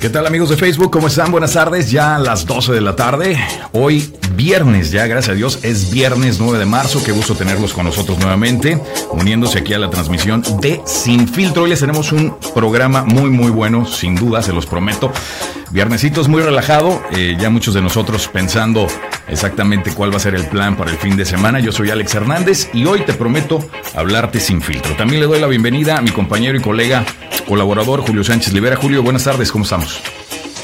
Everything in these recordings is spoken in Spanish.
¿Qué tal amigos de Facebook? ¿Cómo están? Buenas tardes, ya a las 12 de la tarde. Hoy viernes, ya gracias a Dios, es viernes 9 de marzo. Qué gusto tenerlos con nosotros nuevamente, uniéndose aquí a la transmisión de Sin Filtro. Hoy les tenemos un programa muy, muy bueno, sin duda, se los prometo. Viernesitos muy relajado, eh, ya muchos de nosotros pensando exactamente cuál va a ser el plan para el fin de semana. Yo soy Alex Hernández y hoy te prometo hablarte sin filtro. También le doy la bienvenida a mi compañero y colega, colaborador Julio Sánchez Libera. Julio, buenas tardes, ¿cómo estamos?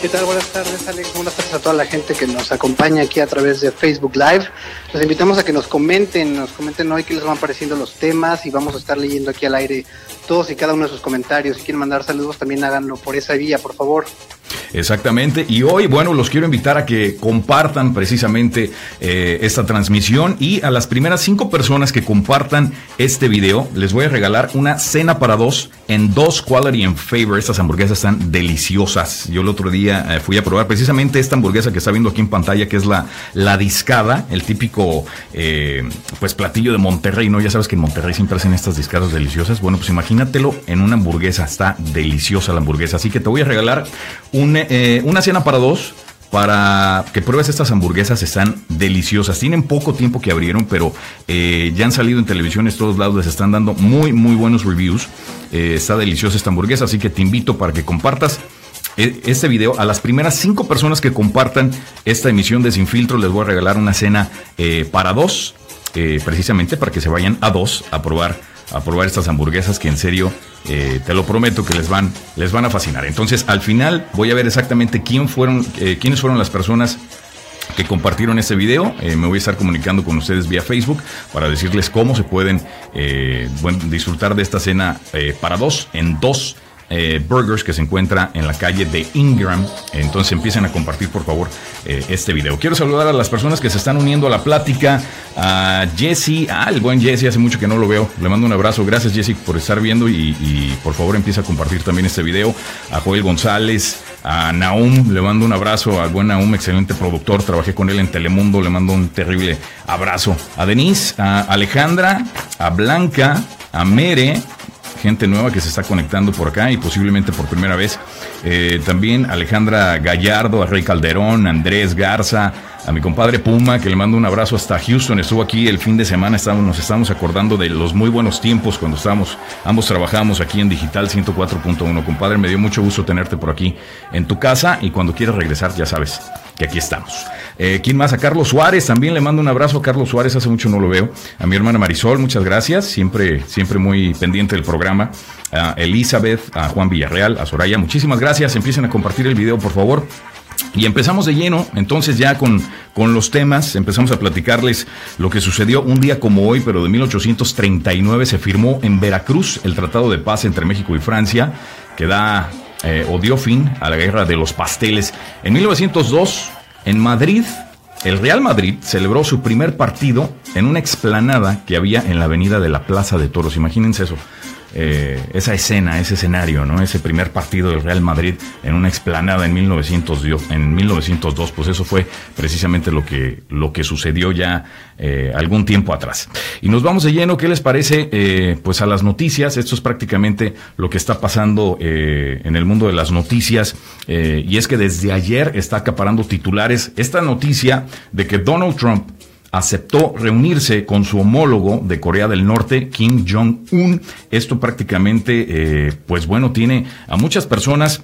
¿Qué tal? Buenas tardes, Alex. Buenas tardes a toda la gente que nos acompaña aquí a través de Facebook Live. Los invitamos a que nos comenten, nos comenten hoy qué les van pareciendo los temas y vamos a estar leyendo aquí al aire todos y cada uno de sus comentarios. Si quieren mandar saludos, también háganlo por esa vía, por favor. Exactamente. Y hoy, bueno, los quiero invitar a que compartan precisamente eh, esta transmisión y a las primeras cinco personas que compartan este video, les voy a regalar una cena para dos en dos Quality and Favor. Estas hamburguesas están deliciosas. Yo el otro día eh, fui a probar precisamente esta hamburguesa que está viendo aquí en pantalla, que es la, la discada, el típico eh, pues platillo de Monterrey, ¿no? Ya sabes que en Monterrey siempre hacen estas discadas deliciosas. Bueno, pues imagínatelo en una hamburguesa. Está deliciosa la hamburguesa. Así que te voy a regalar eh, una cena para dos para que pruebes estas hamburguesas, están deliciosas. Tienen poco tiempo que abrieron, pero eh, ya han salido en televisión, en todos lados les están dando muy, muy buenos reviews. Eh, está deliciosa esta hamburguesa, así que te invito para que compartas este video. A las primeras cinco personas que compartan esta emisión de Sin Filtro, les voy a regalar una cena para dos, precisamente para que se vayan a dos a probar a probar estas hamburguesas que en serio eh, te lo prometo que les van, les van a fascinar. Entonces al final voy a ver exactamente quién fueron, eh, quiénes fueron las personas que compartieron este video. Eh, me voy a estar comunicando con ustedes vía Facebook para decirles cómo se pueden disfrutar de esta cena para dos en dos eh, burgers que se encuentra en la calle de Ingram. Entonces empiecen a compartir por favor eh, este video. Quiero saludar a las personas que se están uniendo a la plática. A Jesse, el buen Jesse, hace mucho que no lo veo. Le mando un abrazo. Gracias Jesse por estar viendo y, por favor empieza a compartir también este video. A Joel González, a Naum, le mando un abrazo. Al buen Naum, excelente productor. Trabajé con él en Telemundo. Le mando un terrible abrazo. A Denise, a Alejandra, a Blanca, a Mere, gente nueva que se está conectando por acá y posiblemente por primera vez. Eh, también Alejandra Gallardo, Rey Calderón, Andrés Garza, a mi compadre Puma, que le mando un abrazo hasta Houston. Estuvo aquí el fin de semana, estamos, nos estamos acordando de los muy buenos tiempos cuando estábamos, ambos trabajamos aquí en Digital 104.1. Compadre, me dio mucho gusto tenerte por aquí en tu casa y cuando quieras regresar, ya sabes que aquí estamos. Eh, ¿Quién más? A Carlos Suárez, también le mando un abrazo a Carlos Suárez, hace mucho no lo veo. A mi hermana Marisol, muchas gracias, siempre, siempre muy pendiente del programa. A Elizabeth, a Juan Villarreal, a Soraya, muchísimas gracias. Empiecen a compartir el video, por favor. Y empezamos de lleno, entonces ya con, con, los temas, empezamos a platicarles lo que sucedió un día como hoy, pero de 1839 se firmó en Veracruz el Tratado de Paz entre México y Francia, que da eh, o dio fin a la guerra de los pasteles. En 1902, en Madrid, el Real Madrid celebró su primer partido en una explanada que había en la avenida de la Plaza de Toros. Imagínense eso. Eh, esa escena, ese escenario, ¿no? Ese primer partido del Real Madrid en una explanada en 1902, en 1902 pues eso fue precisamente lo que, lo que sucedió ya eh, algún tiempo atrás. Y nos vamos de lleno, ¿qué les parece? Eh, pues a las noticias, esto es prácticamente lo que está pasando en el mundo de las noticias, y es que desde ayer está acaparando titulares esta noticia de que Donald Trump aceptó reunirse con su homólogo de Corea del Norte, Kim Jong-un. Esto prácticamente, eh, pues bueno, tiene a muchas personas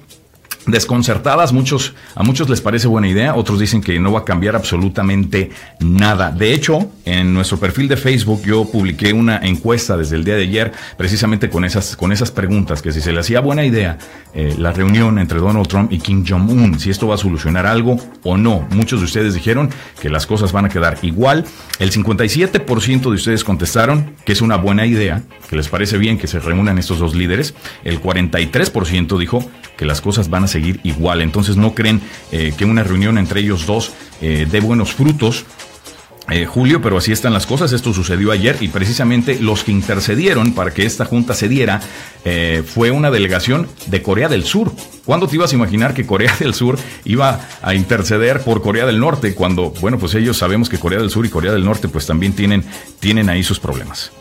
desconcertadas, muchos, a muchos les parece buena idea, otros dicen que no va a cambiar absolutamente nada. De hecho, en nuestro perfil de Facebook yo publiqué una encuesta desde el día de ayer, precisamente con esas, con esas preguntas, que si se le hacía buena idea eh, la reunión entre Donald Trump y Kim Jong-un, si esto va a solucionar algo o no. Muchos de ustedes dijeron que las cosas van a quedar igual. El 57% de ustedes contestaron que es una buena idea, que les parece bien que se reúnan estos dos líderes. El 43% dijo que las cosas van a seguir igual. Entonces no creen eh, que una reunión entre ellos dos eh, dé buenos frutos. Eh, Julio, pero así están las cosas. Esto sucedió ayer y precisamente los que intercedieron para que esta junta se diera fue una delegación de Corea del Sur. ¿Cuándo te ibas a imaginar que Corea del Sur iba a interceder por Corea del Norte? Cuando, bueno, pues ellos sabemos que Corea del Sur y Corea del Norte pues también tienen, tienen ahí sus problemas.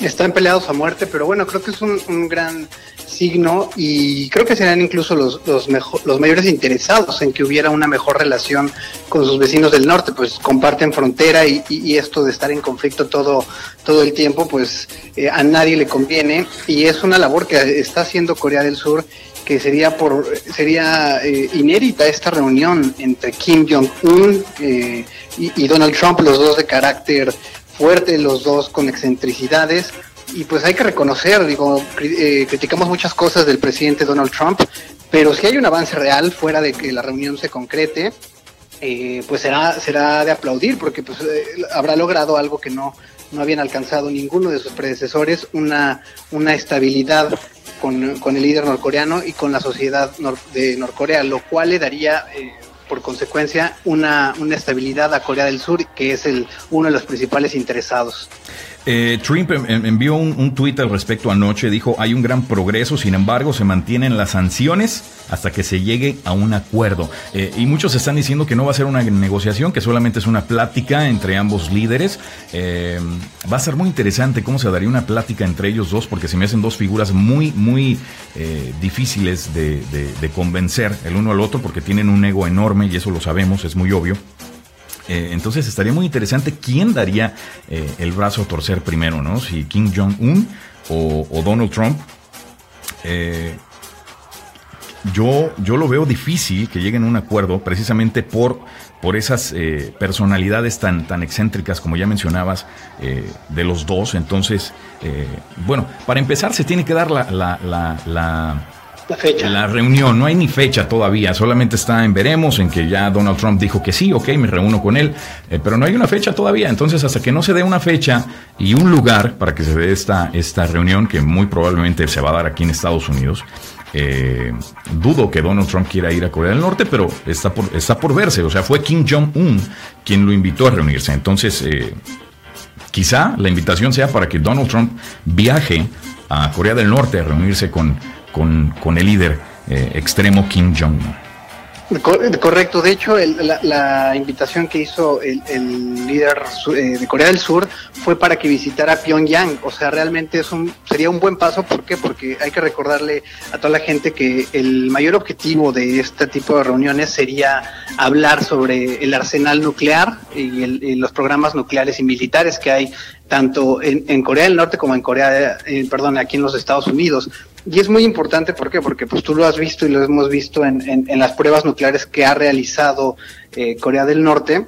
Están peleados a muerte, pero bueno, creo que es un, un gran signo y creo que serán incluso los, los, los mayores interesados en que hubiera una mejor relación con sus vecinos del norte, pues comparten frontera y, esto de estar en conflicto todo, todo el tiempo, pues eh, a nadie le conviene y es una labor que está haciendo Corea del Sur que sería por sería eh, inédita esta reunión entre Kim Jong Un eh, y Donald Trump, los dos de carácter fuerte, los dos con excentricidades y pues hay que reconocer, digo, eh, criticamos muchas cosas del presidente Donald Trump, pero si hay un avance real fuera de que la reunión se concrete, eh, pues será, será de aplaudir, porque pues eh, habrá logrado algo que no, no habían alcanzado ninguno de sus predecesores, una, una estabilidad con, con el líder norcoreano y con la sociedad de Norcorea, lo cual le daría por consecuencia una, una estabilidad a Corea del Sur, que es el, uno de los principales interesados. Eh, Trump envió un, un tuit al respecto anoche, dijo, hay un gran progreso, sin embargo, se mantienen las sanciones hasta que se llegue a un acuerdo. Eh, y muchos están diciendo que no va a ser una negociación, que solamente es una plática entre ambos líderes. Eh, va a ser muy interesante cómo se daría una plática entre ellos dos, porque se me hacen dos figuras muy, muy eh, difíciles de, convencer el uno al otro, porque tienen un ego enorme y eso lo sabemos, es muy obvio. Entonces estaría muy interesante quién daría el brazo a torcer primero, ¿no? Si Kim Jong-un o, Donald Trump. Yo, yo lo veo difícil que lleguen a un acuerdo precisamente por, por esas personalidades tan, tan excéntricas, como ya mencionabas, de los dos. Entonces, bueno, para empezar se tiene que dar la, la la fecha. La reunión, no hay ni fecha todavía, solamente está en veremos, en que ya Donald Trump dijo que sí, ok, me reúno con él, eh, pero no hay una fecha todavía. Entonces, hasta que no se dé una fecha y un lugar para que se dé esta, esta reunión, que muy probablemente se va a dar aquí en Estados Unidos, eh, dudo que Donald Trump quiera ir a Corea del Norte, pero está por, está por verse. O sea, fue Kim Jong-un quien lo invitó a reunirse. Entonces, eh, quizá la invitación sea para que Donald Trump viaje a Corea del Norte a reunirse con con, con el líder eh, extremo Kim Jong-un. Correcto, de hecho la, invitación que hizo el, líder eh, de Corea del Sur fue para que visitara Pyongyang, o sea, realmente es un, sería un buen paso, ¿por qué? Porque hay que recordarle a toda la gente que el mayor objetivo de este tipo de reuniones sería hablar sobre el arsenal nuclear y, los programas nucleares y militares que hay tanto en, Corea del Norte como en Corea, eh, perdón, aquí en los Estados Unidos. Y es muy importante, ¿por qué? Porque pues tú lo has visto y lo hemos visto en, en, las pruebas nucleares que ha realizado eh, Corea del Norte.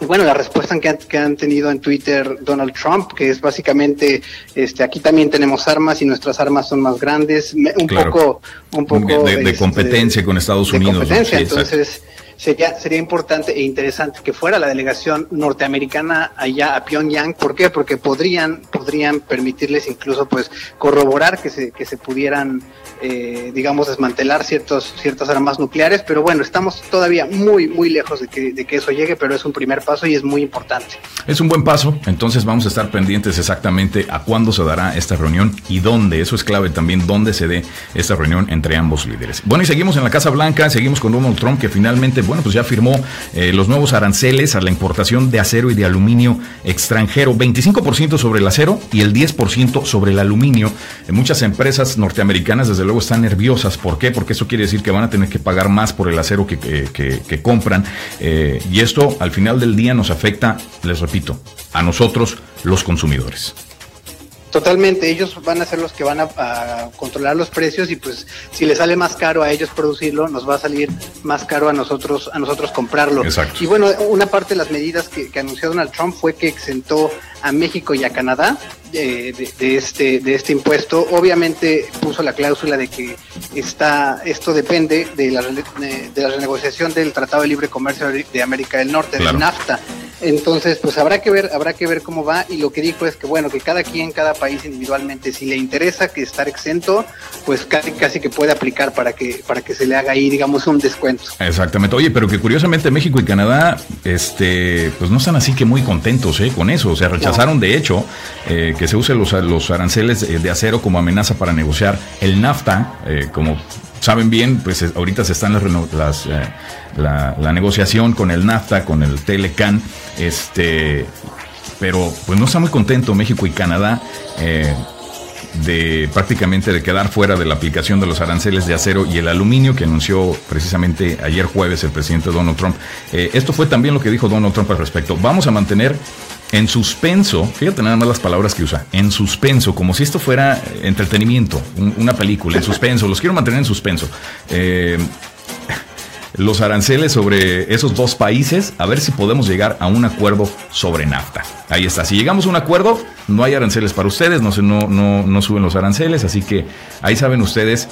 Y bueno, la respuesta que han, que han tenido en Twitter Donald Trump, que es básicamente, este, aquí también tenemos armas y nuestras armas son más grandes, un poco, un poco de, de, este, competencia con Estados Unidos. Competencia, entonces sería, sería importante e interesante que fuera la delegación norteamericana allá a Pyongyang. ¿Por qué? Porque podrían, podrían permitirles incluso pues corroborar que se, que se pudieran eh, digamos, desmantelar ciertos, ciertas armas nucleares, pero bueno, estamos todavía muy, muy lejos de que, de que eso llegue, pero es un primer paso y es muy importante. Es un buen paso, entonces vamos a estar pendientes exactamente a cuándo se dará esta reunión y dónde, eso es clave también, dónde se dé esta reunión entre ambos líderes. Bueno, y seguimos en la Casa Blanca, seguimos con Donald Trump, que finalmente, bueno, pues ya firmó eh, los nuevos aranceles a la importación de acero y de aluminio extranjero, 25% sobre el acero y el 10% sobre el aluminio. En muchas empresas norteamericanas, desde luego, están nerviosas. ¿Por qué? Porque eso quiere decir que van a tener que pagar más por el acero que, que, compran. Eh, y esto al final del día nos afecta, les repito, a nosotros los consumidores. Totalmente, ellos van a ser los que van a, controlar los precios y pues si les sale más caro a ellos producirlo, nos va a salir más caro a nosotros a nosotros comprarlo. Exacto. Y bueno, una parte de las medidas que, que anunció Donald Trump fue que exentó a México y a Canadá de, este de este impuesto. Obviamente puso la cláusula de que está esto depende de la, de la renegociación del Tratado de Libre Comercio de América del Norte, del NAFTA. Entonces, pues habrá que ver, habrá que ver cómo va y lo que dijo es que bueno, que cada quien, cada país individualmente, si le interesa que estar exento, pues casi, casi que puede aplicar para que para que se le haga ahí, digamos, un descuento. Exactamente. Oye, pero que curiosamente México y Canadá, este, pues no están así que muy contentos, ¿eh? Con eso, o sea, rechazaron de hecho eh, que se usen los, los aranceles de acero como amenaza para negociar el NAFTA, eh, como saben bien, pues ahorita se están las, eh, la, negociación con el NAFTA, con el Telecan, este, pero pues no está muy contento México y Canadá. Eh, de prácticamente de quedar fuera de la aplicación de los aranceles de acero y el aluminio que anunció precisamente ayer jueves el presidente Donald Trump. Eh, esto fue también lo que dijo Donald Trump al respecto. Vamos a mantener en suspenso, fíjate nada más las palabras que usa, en suspenso, como si esto fuera entretenimiento, una película, en suspenso, los quiero mantener en suspenso. Eh, los aranceles sobre esos dos países, a ver si podemos llegar a un acuerdo sobre NAFTA. Ahí está. Si llegamos a un acuerdo, no hay aranceles para ustedes, no, no, no, no suben los aranceles, así que ahí saben ustedes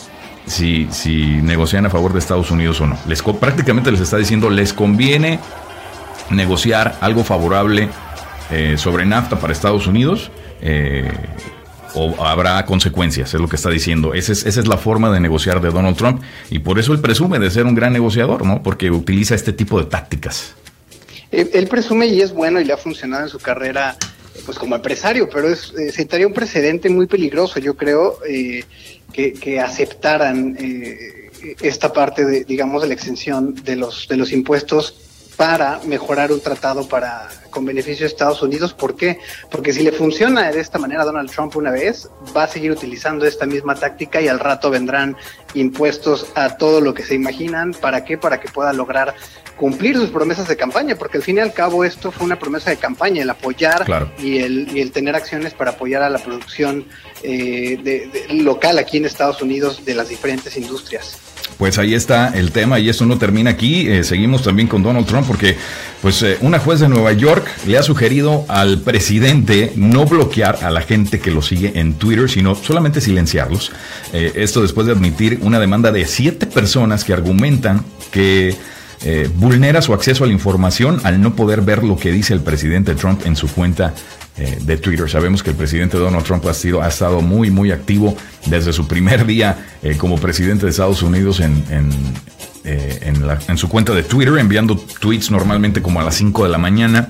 si, si negocian a favor de Estados Unidos o no. Les, prácticamente les está diciendo, les conviene negociar algo favorable eh, sobre NAFTA para Estados Unidos. Eh, o habrá consecuencias, es lo que está diciendo. Esa es, esa es la forma de negociar de Donald Trump y por eso él presume de ser un gran negociador, ¿no? Porque utiliza este tipo de tácticas. Él, presume y es bueno y le ha funcionado en su carrera pues como empresario, pero es, eh, sentaría un precedente muy peligroso, yo creo, eh, que, aceptaran eh, esta parte de, digamos, de la exención de los, de los impuestos para mejorar un tratado para con beneficio de Estados Unidos. ¿Por qué? Porque si le funciona de esta manera a Donald Trump una vez, va a seguir utilizando esta misma táctica y al rato vendrán impuestos a todo lo que se imaginan. ¿Para qué? Para que pueda lograr cumplir sus promesas de campaña, porque al fin y al cabo esto fue una promesa de campaña, el apoyar y, el, y el tener acciones para apoyar a la producción eh, local aquí en Estados Unidos de las diferentes industrias. Pues ahí está el tema y esto no termina aquí. Eh, seguimos también con Donald Trump porque pues eh, una juez de Nueva York le ha sugerido al presidente no bloquear a la gente que lo sigue en Twitter, sino solamente silenciarlos. Eh, esto después de admitir una demanda de siete personas que argumentan que vulnera su acceso a la información al no poder ver lo que dice el presidente Trump en su cuenta eh, de Twitter. Sabemos que el presidente Donald Trump ha, sido, ha estado muy, muy activo desde su primer día eh, como presidente de Estados Unidos en, eh, en, su cuenta de Twitter, enviando tweets normalmente como a las 5 de la mañana.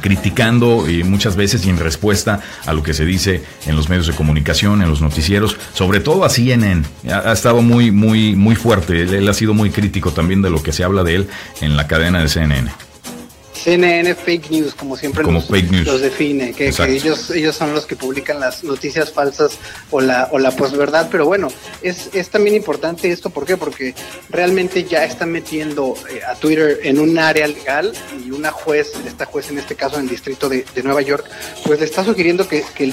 criticando y muchas veces y en respuesta a lo que se dice en los medios de comunicación, en los noticieros, sobre todo a CNN. Ha, estado muy, muy, muy fuerte. él, ha sido muy crítico también de lo que se habla de él en la cadena de CNN. CNN fake news, como siempre los, define, que, ellos, ellos son los que publican las noticias falsas o la, o la posverdad, pero bueno, es, es también importante esto, ¿por qué? Porque realmente ya están metiendo eh, a Twitter en un área legal y una juez, esta juez en este caso en el distrito de, Nueva York, pues le está sugiriendo que, que,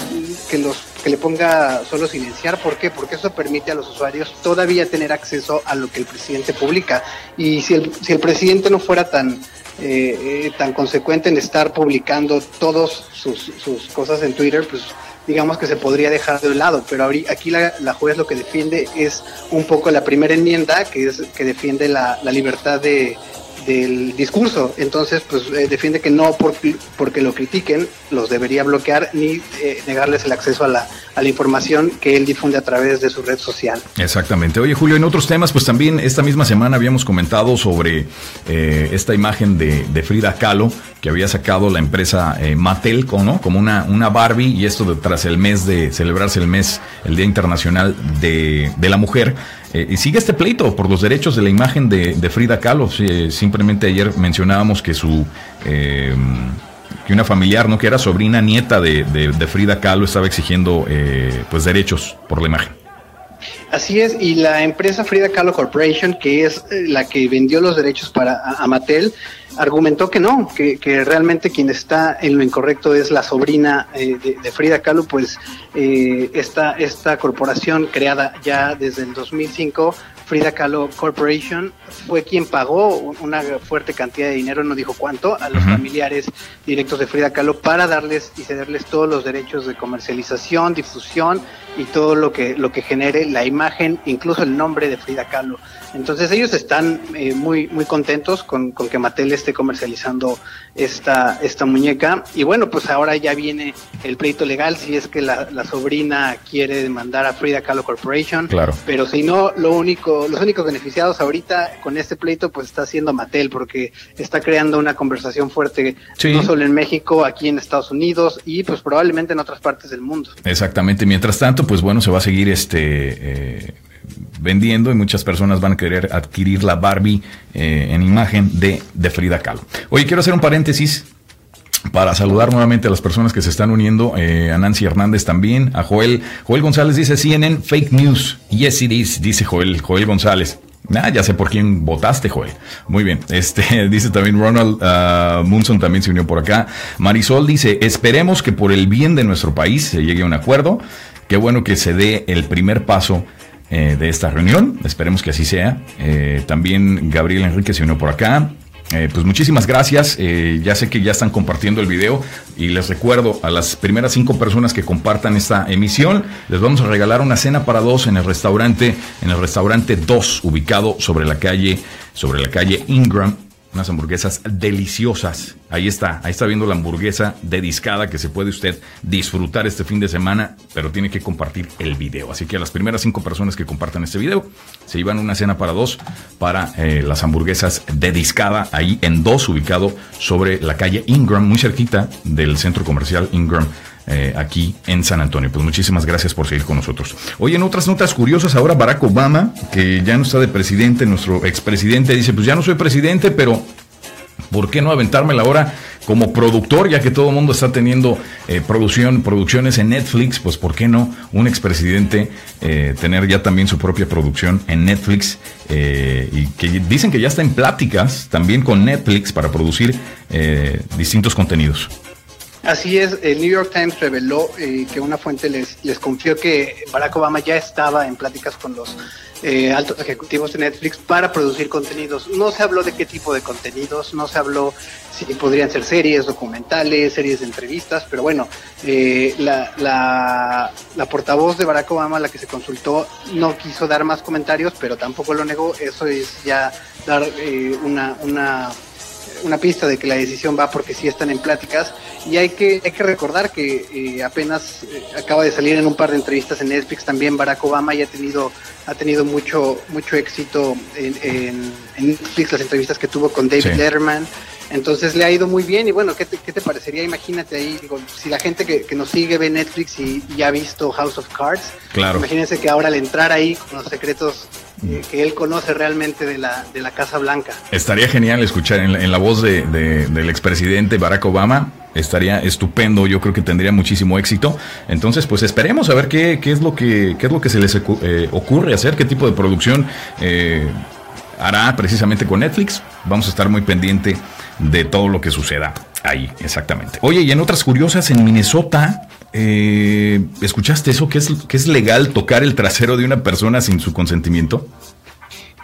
que, los, que le ponga solo silenciar, ¿por qué? Porque eso permite a los usuarios todavía tener acceso a lo que el presidente publica. Y si el, si el presidente no fuera tan eh, eh, tan consecuente en estar publicando todas sus, cosas en Twitter, pues digamos que se podría dejar de un lado, pero aquí la, la, juez lo que defiende es un poco la primera enmienda, que es que defiende la, la libertad de, del discurso. Entonces, pues eh, defiende que no porque lo critiquen los debería bloquear ni eh, negarles el acceso a la, información que él difunde a través de su red social. Exactamente. Oye, Julio, en otros temas, pues también esta misma semana habíamos comentado sobre eh, esta imagen de, Frida Kahlo que había sacado la empresa Mattel ¿no? como una, una Barbie y esto tras el mes de celebrarse el mes, el Día Internacional de, de la Mujer. Eh, y sigue este pleito por los derechos de la imagen de, Frida Kahlo. simplemente ayer mencionábamos que su eh, que una familiar, ¿no? que era sobrina nieta de, Frida Kahlo, estaba exigiendo eh, pues derechos por la imagen. Así es, y la empresa Frida Kahlo Corporation, que es la que vendió los derechos para a, Mattel, argumentó que no, que, realmente quien está en lo incorrecto es la sobrina de, de, Frida Kahlo, pues eh, esta, esta corporación creada ya desde el 2005 Frida Kahlo Corporation fue quien pagó una fuerte cantidad de dinero, no dijo cuánto, a los familiares directos de Frida Kahlo para darles y cederles todos los derechos de comercialización, difusión y todo lo que lo que genere la imagen, incluso el nombre de Frida Kahlo. Entonces ellos están eh, muy muy contentos con, con, que Mattel esté comercializando esta esta muñeca y bueno pues ahora ya viene el pleito legal si es que la, la sobrina quiere demandar a Frida Kahlo Corporation, claro. pero si no lo único los únicos beneficiados ahorita con este pleito pues está siendo Mattel porque está creando una conversación fuerte no solo en México, aquí en Estados Unidos y pues probablemente en otras partes del mundo. Exactamente. Mientras tanto, pues bueno, se va a seguir este eh, vendiendo y muchas personas van a querer adquirir la Barbie eh, en imagen de, Frida Kahlo. Oye, quiero hacer un paréntesis para saludar nuevamente a las personas que se están uniendo, eh, a Nancy Hernández también, a Joel. Joel González dice CNN fake news. Yes it is, dice Joel, Joel González. Ah, ya sé por quién votaste, Joel. Muy bien. Este dice también Ronald uh, Munson también se unió por acá. Marisol dice, esperemos que por el bien de nuestro país se llegue a un acuerdo. Qué bueno que se dé el primer paso eh, de esta reunión. Esperemos que así sea. Eh, también Gabriel Enrique se unió por acá. Eh, pues muchísimas gracias. Ya sé que ya están compartiendo el video y les recuerdo a las primeras cinco personas que compartan esta emisión, les vamos a regalar una cena para dos en el restaurante, en el restaurante 2, ubicado sobre la calle, sobre la calle Ingram unas hamburguesas deliciosas. Ahí está, ahí está viendo la hamburguesa de discada que se puede usted disfrutar este fin de semana, pero tiene que compartir el video. Así que a las primeras cinco personas que compartan este video se llevan una cena para dos para eh, las hamburguesas de discada ahí en dos, ubicado sobre la calle Ingram, muy cerquita del centro comercial Ingram eh, aquí en San Antonio. Pues muchísimas gracias por seguir con nosotros. Hoy en otras notas curiosas, ahora Barack Obama, que ya no está de presidente, nuestro expresidente, dice, pues ya no soy presidente, pero ¿por qué no aventármela ahora como productor, ya que todo el mundo está teniendo eh, producción, producciones en Netflix, pues ¿por qué no un expresidente eh, tener ya también su propia producción en Netflix? y que dicen que ya está en pláticas también con Netflix para producir distintos contenidos. Así es, el New York Times reveló eh, que una fuente les, les confió que Barack Obama ya estaba en pláticas con los eh, altos ejecutivos de Netflix para producir contenidos. No se habló de qué tipo de contenidos, no se habló si podrían ser series, documentales, series de entrevistas, pero bueno, eh, la, la, portavoz de Barack Obama, la que se consultó, no quiso dar más comentarios, pero tampoco lo negó. Eso es ya dar una, una una pista de que la decisión va porque sí están en pláticas. Y hay que hay que recordar que eh, apenas eh, acaba de salir en un par de entrevistas en Netflix también Barack Obama y ha tenido ha tenido mucho mucho éxito en, Netflix las entrevistas que tuvo con David Letterman entonces le ha ido muy bien y bueno, ¿qué te, qué te parecería? Imagínate ahí, digo, si la gente que, nos sigue ve Netflix y, ya ha visto House of Cards, claro. imagínense que ahora al entrar ahí con los secretos eh, que él conoce realmente de la, de la Casa Blanca. Estaría genial escuchar en, la voz de, del expresidente Barack Obama, estaría estupendo, yo creo que tendría muchísimo éxito. Entonces, pues esperemos a ver qué, qué es lo que qué es lo que se les eh, ocurre hacer, qué tipo de producción eh, hará precisamente con Netflix. Vamos a estar muy pendiente de todo lo que suceda ahí, exactamente. Oye, y en otras curiosas, en Minnesota, eh, ¿escuchaste eso? ¿Que es, ¿Que es legal tocar el trasero de una persona sin su consentimiento?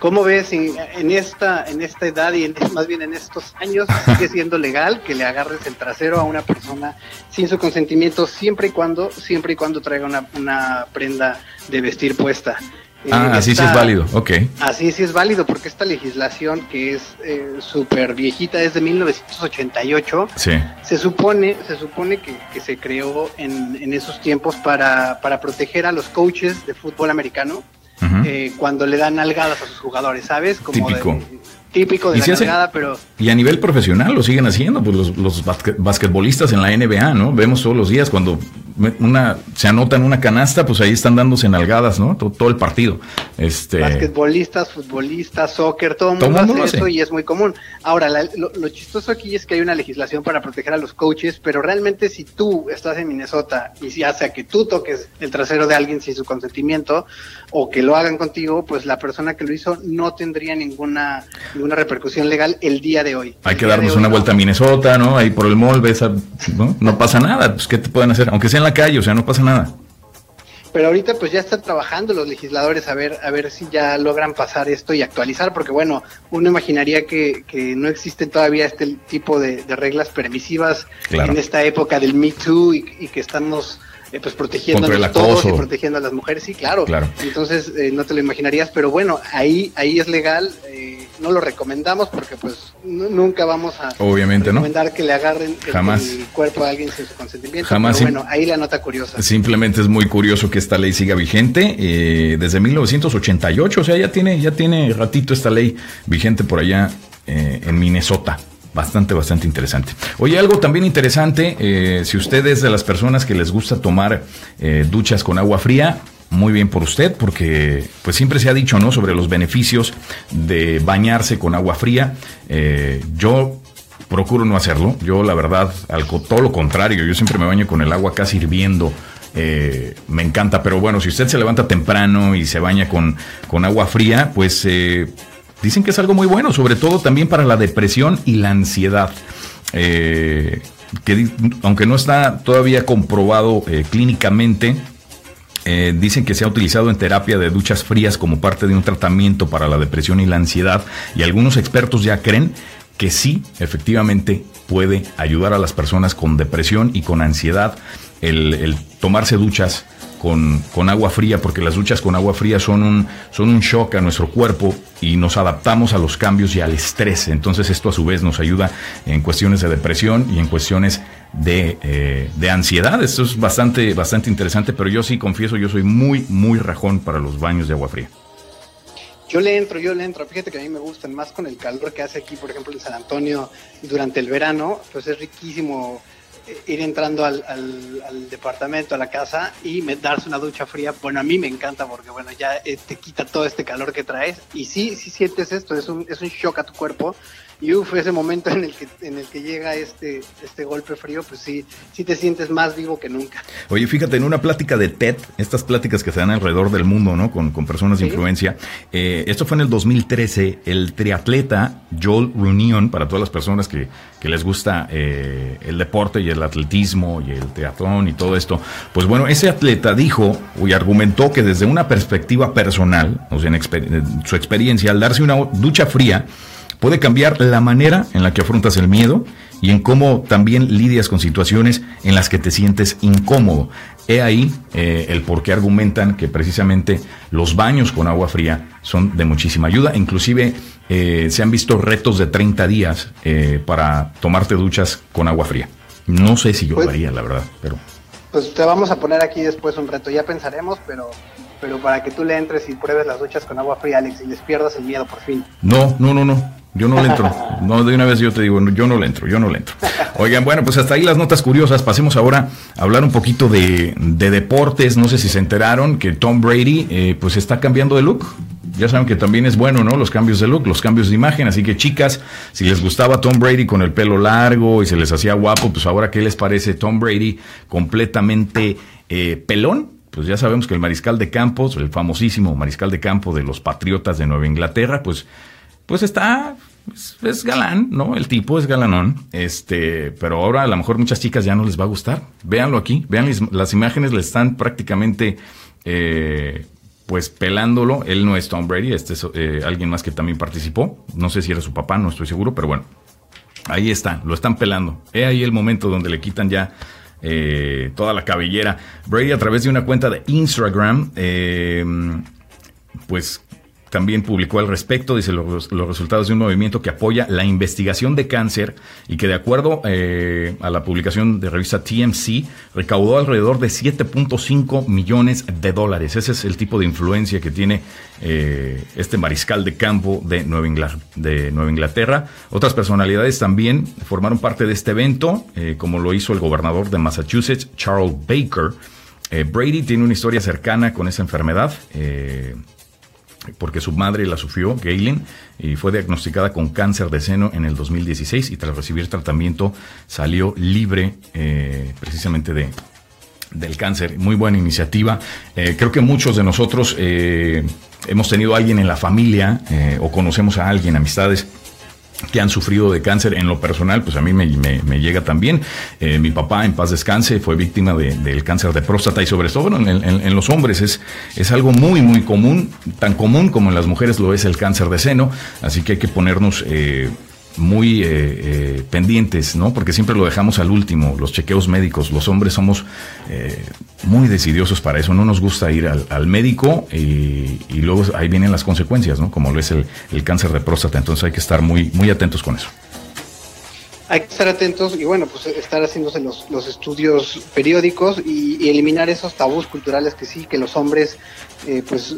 ¿Cómo ves en, esta, en esta edad y más bien en estos años sigue siendo legal que le agarres el trasero a una persona sin su consentimiento siempre y cuando, siempre y cuando traiga una, una prenda de vestir puesta? Ah, así sí es válido, ok. Así sí es válido, porque esta legislación que es eh, súper viejita, es de 1988, sí. se supone, se supone que, que se creó en, en esos tiempos para, para, proteger a los coaches de fútbol americano eh, cuando le dan algadas a sus jugadores, ¿sabes? Como Típico típico de la hace, pero... Y a nivel profesional lo siguen haciendo, pues los, los basquetbolistas en la NBA, ¿no? Vemos todos los días cuando una se anota en una canasta, pues ahí están dándose nalgadas, ¿no? Todo, el partido. Este... Basquetbolistas, futbolistas, soccer, todo el mundo, hace eso y es muy común. Ahora, lo, chistoso aquí es que hay una legislación para proteger a los coaches, pero realmente si tú estás en Minnesota y si hace que tú toques el trasero de alguien sin su consentimiento o que lo hagan contigo, pues la persona que lo hizo no tendría ninguna una repercusión legal el día de hoy. Hay que darnos una vuelta a Minnesota, ¿no? Ahí por el mall, ves, ¿no? no pasa nada, pues ¿qué te pueden hacer? Aunque sea en la calle, o sea, no pasa nada. Pero ahorita pues ya están trabajando los legisladores a ver, a ver si ya logran pasar esto y actualizar, porque bueno, uno imaginaría que, que no existen todavía este tipo de, reglas permisivas en esta época del Me Too y, y que estamos eh, pues protegiendo a todos y protegiendo a las mujeres, sí, claro. claro. Entonces eh, no te lo imaginarías, pero bueno, ahí, ahí es legal, eh, no lo recomendamos porque pues nunca vamos a Obviamente, recomendar que le agarren el, cuerpo a alguien sin su consentimiento. Jamás. Pero bueno, ahí la nota curiosa. Simplemente es muy curioso que esta ley siga vigente desde 1988, o sea, ya tiene, ya tiene ratito esta ley vigente por allá en Minnesota. Bastante, bastante interesante. Oye, algo también interesante, eh, si usted es de las personas que les gusta tomar eh, duchas con agua fría, muy bien por usted, porque pues siempre se ha dicho, ¿no? Sobre los beneficios de bañarse con agua fría. Eh, yo procuro no hacerlo. Yo, la verdad, al, todo lo contrario, yo siempre me baño con el agua casi hirviendo. Me encanta, pero bueno, si usted se levanta temprano y se baña con, con agua fría, pues dicen que es algo muy bueno, sobre todo también para la depresión y la ansiedad. Eh, que aunque no está todavía comprobado clínicamente, dicen que se ha utilizado en terapia de duchas frías como parte de un tratamiento para la depresión y la ansiedad y algunos expertos ya creen que sí, efectivamente puede ayudar a las personas con depresión y con ansiedad el, tomarse duchas con, agua fría, porque las duchas con agua fría son un, son un shock a nuestro cuerpo y nos adaptamos a los cambios y al estrés. Entonces esto a su vez nos ayuda en cuestiones de depresión y en cuestiones de, eh, de ansiedad. Esto es bastante, bastante interesante, pero yo sí confieso, yo soy muy, muy rajón para los baños de agua fría. Yo le entro, yo le entro. Fíjate que a mí me gustan más con el calor que hace aquí, por ejemplo, en San Antonio durante el verano. Pues es riquísimo ir entrando al, departamento, a la casa y darse una ducha fría. Bueno, a mí me encanta porque, bueno, ya eh, te quita todo este calor que traes. Y sí, sí sientes esto, es un, es un shock a tu cuerpo y uf, ese momento en el que, en el que llega este, este golpe frío, pues sí, sí te sientes más vivo que nunca. Oye, fíjate, en una plática de TED, estas pláticas que se dan alrededor del mundo, ¿no? Con, personas de influencia, eh, esto fue en el 2013, el triatleta Joel Runion, para todas las personas que, les gusta eh, el deporte y el atletismo y el teatrón y todo esto, pues bueno, ese atleta dijo y argumentó que desde una perspectiva personal, o sea, en su experiencia, al darse una ducha fría, puede cambiar la manera en la que afrontas el miedo y en cómo también lidias con situaciones en las que te sientes incómodo. He ahí eh, el por qué argumentan que precisamente los baños con agua fría son de muchísima ayuda. Inclusive eh, se han visto retos de 30 días eh, para tomarte duchas con agua fría. No sé si yo lo pues haría, la verdad, pero... Pues te vamos a poner aquí después un reto, ya pensaremos, pero pero para que tú le entres y pruebes las duchas con agua fría, Alex, y les pierdas el miedo por fin. No, no, no, no. Yo no le entro. No, de una vez yo te digo, yo no le entro, yo no le entro. Oigan, bueno, pues hasta ahí las notas curiosas. Pasemos ahora a hablar un poquito de, deportes. No sé si se enteraron que Tom Brady, eh, pues está cambiando de look. Ya saben que también es bueno, ¿no? Los cambios de look, los cambios de imagen. Así que, chicas, si les gustaba Tom Brady con el pelo largo y se les hacía guapo, pues ahora, ¿qué les parece Tom Brady completamente eh, pelón? Pues ya sabemos que el mariscal de campos, el famosísimo mariscal de campo de los Patriotas de Nueva Inglaterra, pues pues está, es, galán, ¿no? El tipo es galanón, este, pero ahora a lo mejor muchas chicas ya no les va a gustar. Véanlo aquí, vean las imágenes, le están prácticamente, eh, pues pelándolo. Él no es Tom Brady, este es eh, alguien más que también participó. No sé si era su papá, no estoy seguro, pero bueno, ahí está, lo están pelando. He ahí el momento donde le quitan ya eh, toda la cabellera. Brady a través de una cuenta de Instagram, pues también publicó al respecto, dice los, resultados de un movimiento que apoya la investigación de cáncer y que de acuerdo eh, a la publicación de revista TMC recaudó alrededor de 7.5 millones de dólares. Ese es el tipo de influencia que tiene eh, este mariscal de campo de Nueva, Inglaterra, Otras personalidades también formaron parte de este evento, eh, como lo hizo el gobernador de Massachusetts, Charles Baker. Brady tiene una historia cercana con esa enfermedad porque su madre la sufrió, Galen, y fue diagnosticada con cáncer de seno en el 2016 y tras recibir tratamiento salió libre eh, precisamente de, del cáncer. Muy buena iniciativa. Eh, creo que muchos de nosotros eh, hemos tenido a alguien en la familia o conocemos a alguien, amistades que han sufrido de cáncer en lo personal, pues a mí me, llega también. Eh, mi papá, en paz descanse, fue víctima del cáncer de próstata y sobre todo en, los hombres es, es algo muy, muy común, tan común como en las mujeres lo es el cáncer de seno, así que hay que ponernos... Eh, muy eh, eh, pendientes, ¿no? Porque siempre lo dejamos al último, los chequeos médicos. Los hombres somos eh, muy decidiosos para eso. No nos gusta ir al, médico y, luego ahí vienen las consecuencias, ¿no? Como lo es el, cáncer de próstata. Entonces hay que estar muy, muy atentos con eso. Hay que estar atentos y bueno, pues estar haciéndose los, los estudios periódicos y, eliminar esos tabús culturales que sí, que los hombres pues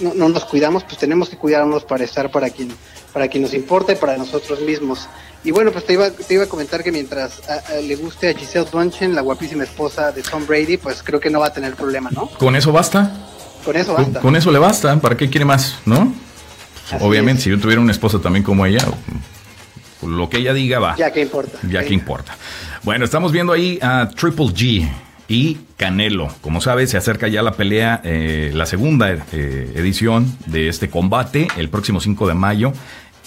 no, no nos cuidamos, pues tenemos que cuidarnos para estar para quien para quien nos importa y para nosotros mismos. Y bueno, pues te iba, te iba a comentar que mientras le guste a Giselle Bunchen, la guapísima esposa de Tom Brady, pues creo que no va a tener problema, ¿no? ¿Con eso basta? Con eso basta. Con, eso le basta, ¿para qué quiere más, no? Obviamente, si yo tuviera una esposa también como ella, lo que ella diga va. Ya que importa. Ya que importa. Bueno, estamos viendo ahí a Triple G y Canelo. Como sabes, se acerca ya la pelea, eh, la segunda eh, edición de este combate, el próximo 5 de mayo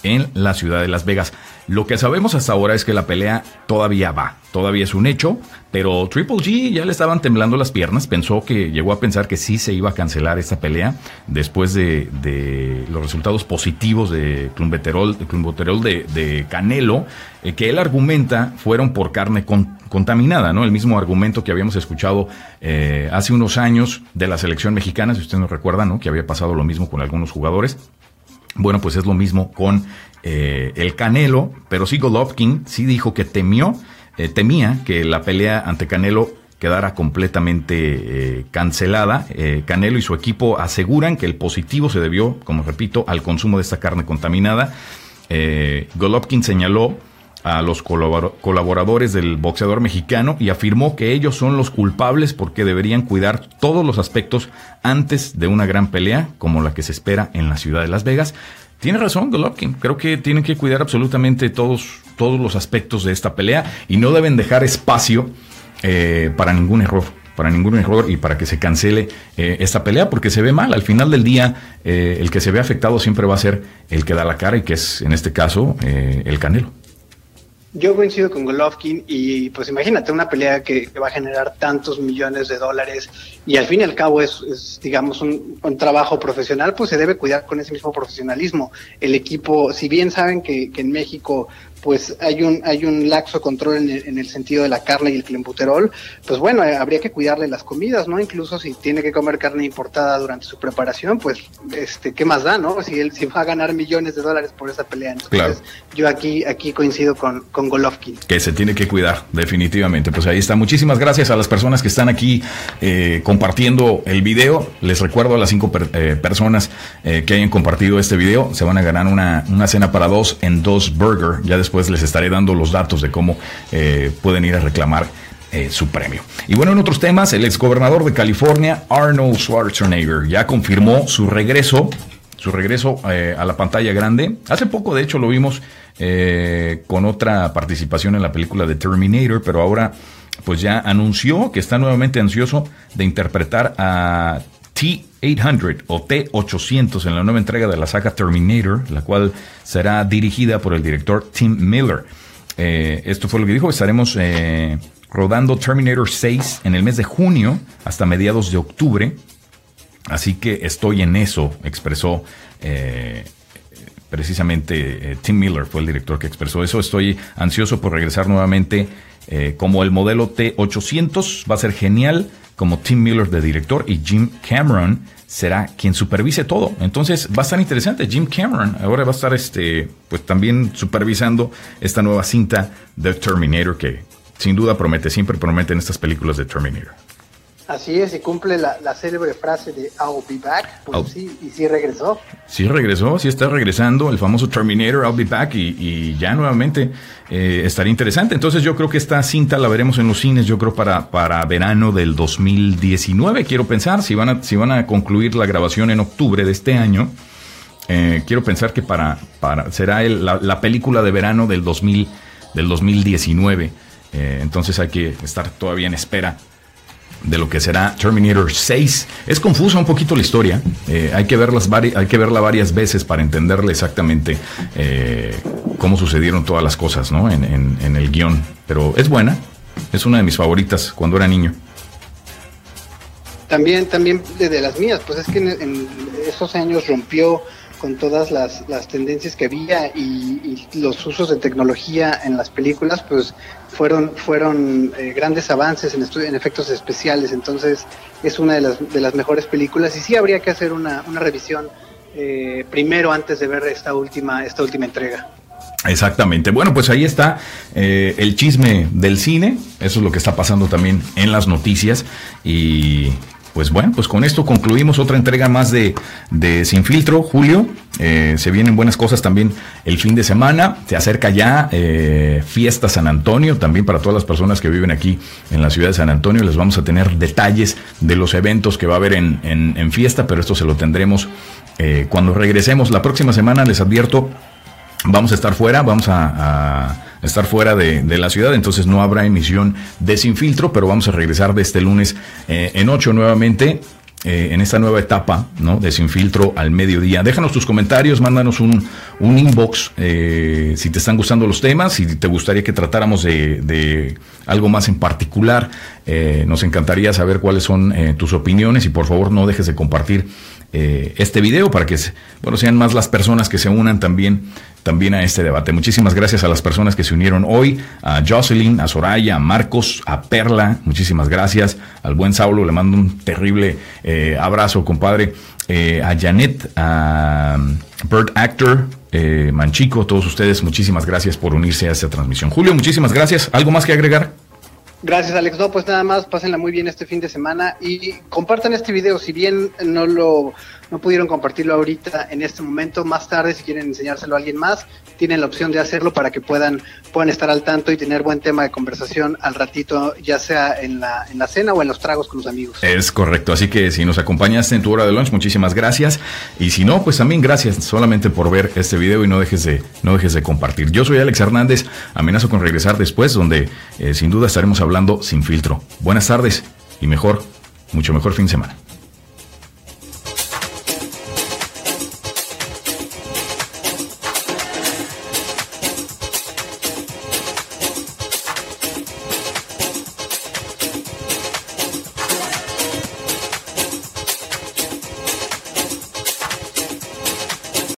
en la ciudad de Las Vegas. Lo que sabemos hasta ahora es que la pelea todavía va, todavía es un hecho, pero Triple G ya le estaban temblando las piernas, pensó que llegó a pensar que sí se iba a cancelar esta pelea después de, los resultados positivos de Clumbeterol, de, de, Canelo, eh, que él argumenta fueron por carne contaminada, ¿no? El mismo argumento que habíamos escuchado eh, hace unos años de la selección mexicana, si usted nos recuerda, ¿no? Que había pasado lo mismo con algunos jugadores. Bueno, pues es lo mismo con eh, el Canelo, pero sí Golovkin sí dijo que temió, eh, temía que la pelea ante Canelo quedara completamente eh, cancelada. Canelo y su equipo aseguran que el positivo se debió, como repito, al consumo de esta carne contaminada. Golovkin señaló a los colaboradores del boxeador mexicano y afirmó que ellos son los culpables porque deberían cuidar todos los aspectos antes de una gran pelea como la que se espera en la ciudad de Las Vegas. Tiene razón Golovkin, creo que tienen que cuidar absolutamente todos, todos los aspectos de esta pelea y no deben dejar espacio eh, para ningún error para ningún error y para que se cancele eh, esta pelea porque se ve mal. Al final del día, eh, el que se ve afectado siempre va a ser el que da la cara y que es, en este caso, el Canelo. Yo coincido con Golovkin y pues imagínate una pelea que, va a generar tantos millones de dólares y al fin y al cabo es, digamos, un, trabajo profesional, pues se debe cuidar con ese mismo profesionalismo. El equipo, si bien saben que, que en México pues hay un hay un laxo control en el, sentido de la carne y el clenbuterol, pues bueno, eh, habría que cuidarle las comidas, ¿no? Incluso si tiene que comer carne importada durante su preparación, pues este qué más da, ¿no? Si él si va a ganar millones de dólares por esa pelea. Entonces, yo aquí aquí coincido con con Golovkin. Que se tiene que cuidar, definitivamente. Pues ahí está. Muchísimas gracias a las personas que están aquí eh, compartiendo el video. Les recuerdo a las cinco eh, personas que hayan compartido este video, se van a ganar una, una cena para dos en dos burger. Ya después les estaré dando los datos de cómo eh, pueden ir a reclamar eh, su premio. Y bueno, en otros temas, el exgobernador de California, Arnold Schwarzenegger, ya confirmó su regreso, su regreso eh, a la pantalla grande. Hace poco, de hecho, lo vimos con otra participación en la película de Terminator, pero ahora pues ya anunció que está nuevamente ansioso de interpretar a T-800 o T-800 en la nueva entrega de la saga Terminator, la cual será dirigida por el director Tim Miller. Eh, esto fue lo que dijo, estaremos eh, rodando Terminator 6 en el mes de junio hasta mediados de octubre, así que estoy en eso, expresó eh, precisamente Tim Miller, fue el director que expresó eso, estoy ansioso por regresar nuevamente como el modelo T-800, va a ser genial como Tim Miller de director y Jim Cameron será quien supervise todo. Entonces va a estar interesante. Jim Cameron ahora va a estar este, pues también supervisando esta nueva cinta de Terminator que sin duda promete, siempre promete en estas películas de Terminator. Así es, y cumple la, célebre frase de I'll be back. Pues sí, y sí regresó. Sí regresó, sí está regresando, el famoso Terminator, I'll be back, y, ya nuevamente eh, estaría interesante. Entonces yo creo que esta cinta la veremos en los cines, yo creo para, para verano del 2019, quiero pensar, si van a, si van a concluir la grabación en octubre de este año. Eh, quiero pensar que para, para será la, película de verano del, 2000, del 2019. Eh, entonces hay que estar todavía en espera de lo que será Terminator 6. Es confusa un poquito la historia. Eh, hay, que verlas hay que verla varias veces para entenderle exactamente eh, cómo sucedieron todas las cosas ¿no? en, el guion. Pero es buena. Es una de mis favoritas cuando era niño. También, también de, las mías, pues es que en esos años rompió con todas las, tendencias que había y, los usos de tecnología en las películas, pues fueron, fueron eh, grandes avances en, en efectos especiales. Entonces es una de las, de las mejores películas y sí habría que hacer una, una revisión eh, primero antes de ver esta última, esta última entrega. Exactamente. Bueno, pues ahí está eh, el chisme del cine. Eso es lo que está pasando también en las noticias. Y pues bueno, pues con esto concluimos otra entrega más de, Sin Filtro, Julio. Eh, se vienen buenas cosas también el fin de semana. Se acerca ya eh, Fiesta San Antonio, también para todas las personas que viven aquí en la ciudad de San Antonio. Les vamos a tener detalles de los eventos que va a haber en, fiesta, pero esto se lo tendremos eh, cuando regresemos. La próxima semana les advierto vamos a estar fuera, vamos a, estar fuera de, la ciudad, entonces no habrá emisión de Sin Filtro, pero vamos a regresar de este lunes eh, en 8 nuevamente. Eh, en esta nueva etapa ¿no? de Sin Filtro al mediodía. Déjanos tus comentarios, mándanos un, inbox eh, si te están gustando los temas, si te gustaría que tratáramos de, de algo más en particular. nos encantaría saber cuáles son tus opiniones y por favor no dejes de compartir eh, este video para que bueno, sean más las personas que se unan también, también a este debate. Muchísimas gracias a las personas que se unieron hoy, a Jocelyn, a Soraya, a Marcos, a Perla, muchísimas gracias, al buen Saulo, le mando un terrible eh, abrazo, compadre, eh, a Janet, a Bird Actor, Manchico, todos ustedes, muchísimas gracias por unirse a esta transmisión. Julio, muchísimas gracias. ¿Algo más que agregar? Gracias, Alex. No, pues nada más, pásenla muy bien este fin de semana y compartan este video. Si bien no lo no pudieron compartirlo ahorita en este momento, más tarde, si quieren enseñárselo a alguien más, tienen la opción de hacerlo para que puedan, puedan estar al tanto y tener buen tema de conversación al ratito, ya sea en la, en la cena o en los tragos con los amigos. Es correcto. Así que si nos acompañaste en tu hora de lunch, muchísimas gracias. Y si no, pues también gracias solamente por ver este video y no dejes de, no dejes de compartir. Yo soy Alex Hernández. Amenazo con regresar después, donde eh, sin duda estaremos hablando sin filtro. Buenas tardes y mejor, mucho mejor fin de semana.